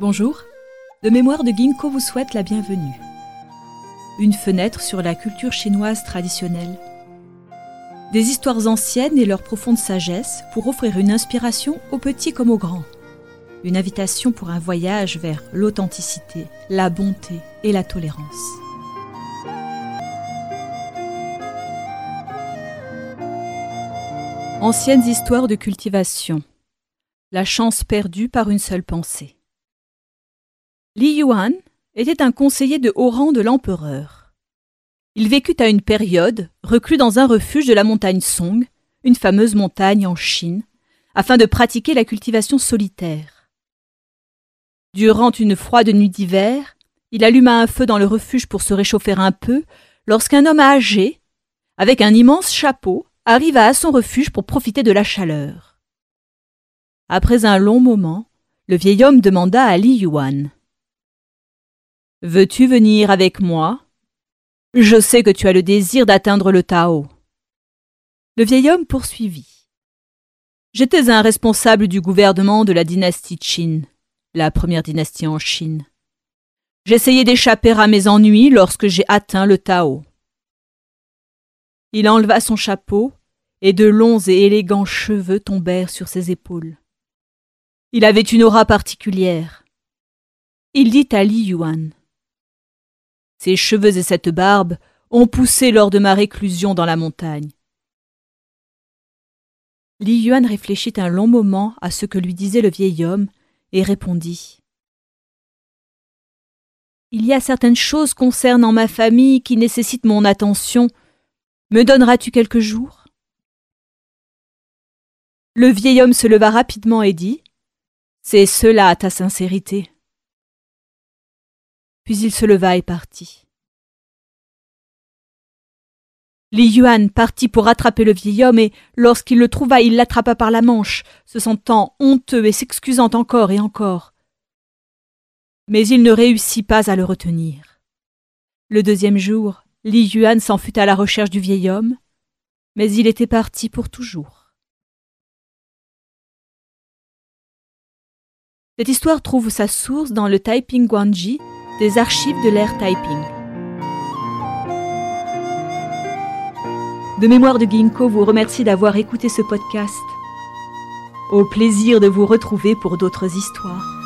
Bonjour, le mémoire de Ginkgo vous souhaite la bienvenue. Une fenêtre sur la culture chinoise traditionnelle. Des histoires anciennes et leur profonde sagesse pour offrir une inspiration aux petits comme aux grands. Une invitation pour un voyage vers l'authenticité, la bonté et la tolérance. Anciennes histoires de cultivation. La chance perdue par une seule pensée. Li Yuan était un conseiller de haut rang de l'empereur. Il vécut à une période reclus dans un refuge de la montagne Song, une fameuse montagne en Chine, afin de pratiquer la cultivation solitaire. Durant une froide nuit d'hiver, il alluma un feu dans le refuge pour se réchauffer un peu, lorsqu'un homme âgé, avec un immense chapeau, arriva à son refuge pour profiter de la chaleur. Après un long moment, le vieil homme demanda à Li Yuan. Veux-tu venir avec moi? Je sais que tu as le désir d'atteindre le Tao. Le vieil homme poursuivit. J'étais un responsable du gouvernement de la dynastie Qin, la première dynastie en Chine. J'essayais d'échapper à mes ennuis lorsque j'ai atteint le Tao. Il enleva son chapeau, et de longs et élégants cheveux tombèrent sur ses épaules. Il avait une aura particulière. Il dit à Li Yuan. Ses cheveux et cette barbe ont poussé lors de ma réclusion dans la montagne. Li Yuan réfléchit un long moment à ce que lui disait le vieil homme et répondit. Il y a certaines choses concernant ma famille qui nécessitent mon attention. Me donneras-tu quelques jours? Le vieil homme se leva rapidement et dit C'est cela ta sincérité. Il se leva et partit. Li Yuan partit pour rattraper le vieil homme et, lorsqu'il le trouva, il l'attrapa par la manche, se sentant honteux et s'excusant encore et encore. Mais il ne réussit pas à le retenir. Le deuxième jour, Li Yuan s'en fut à la recherche du vieil homme, mais il était parti pour toujours. Cette histoire trouve sa source dans le Taiping Guanji des archives de l'ère Taiping. De mémoire de Ginkgo vous remercie d'avoir écouté ce podcast. Au plaisir de vous retrouver pour d'autres histoires.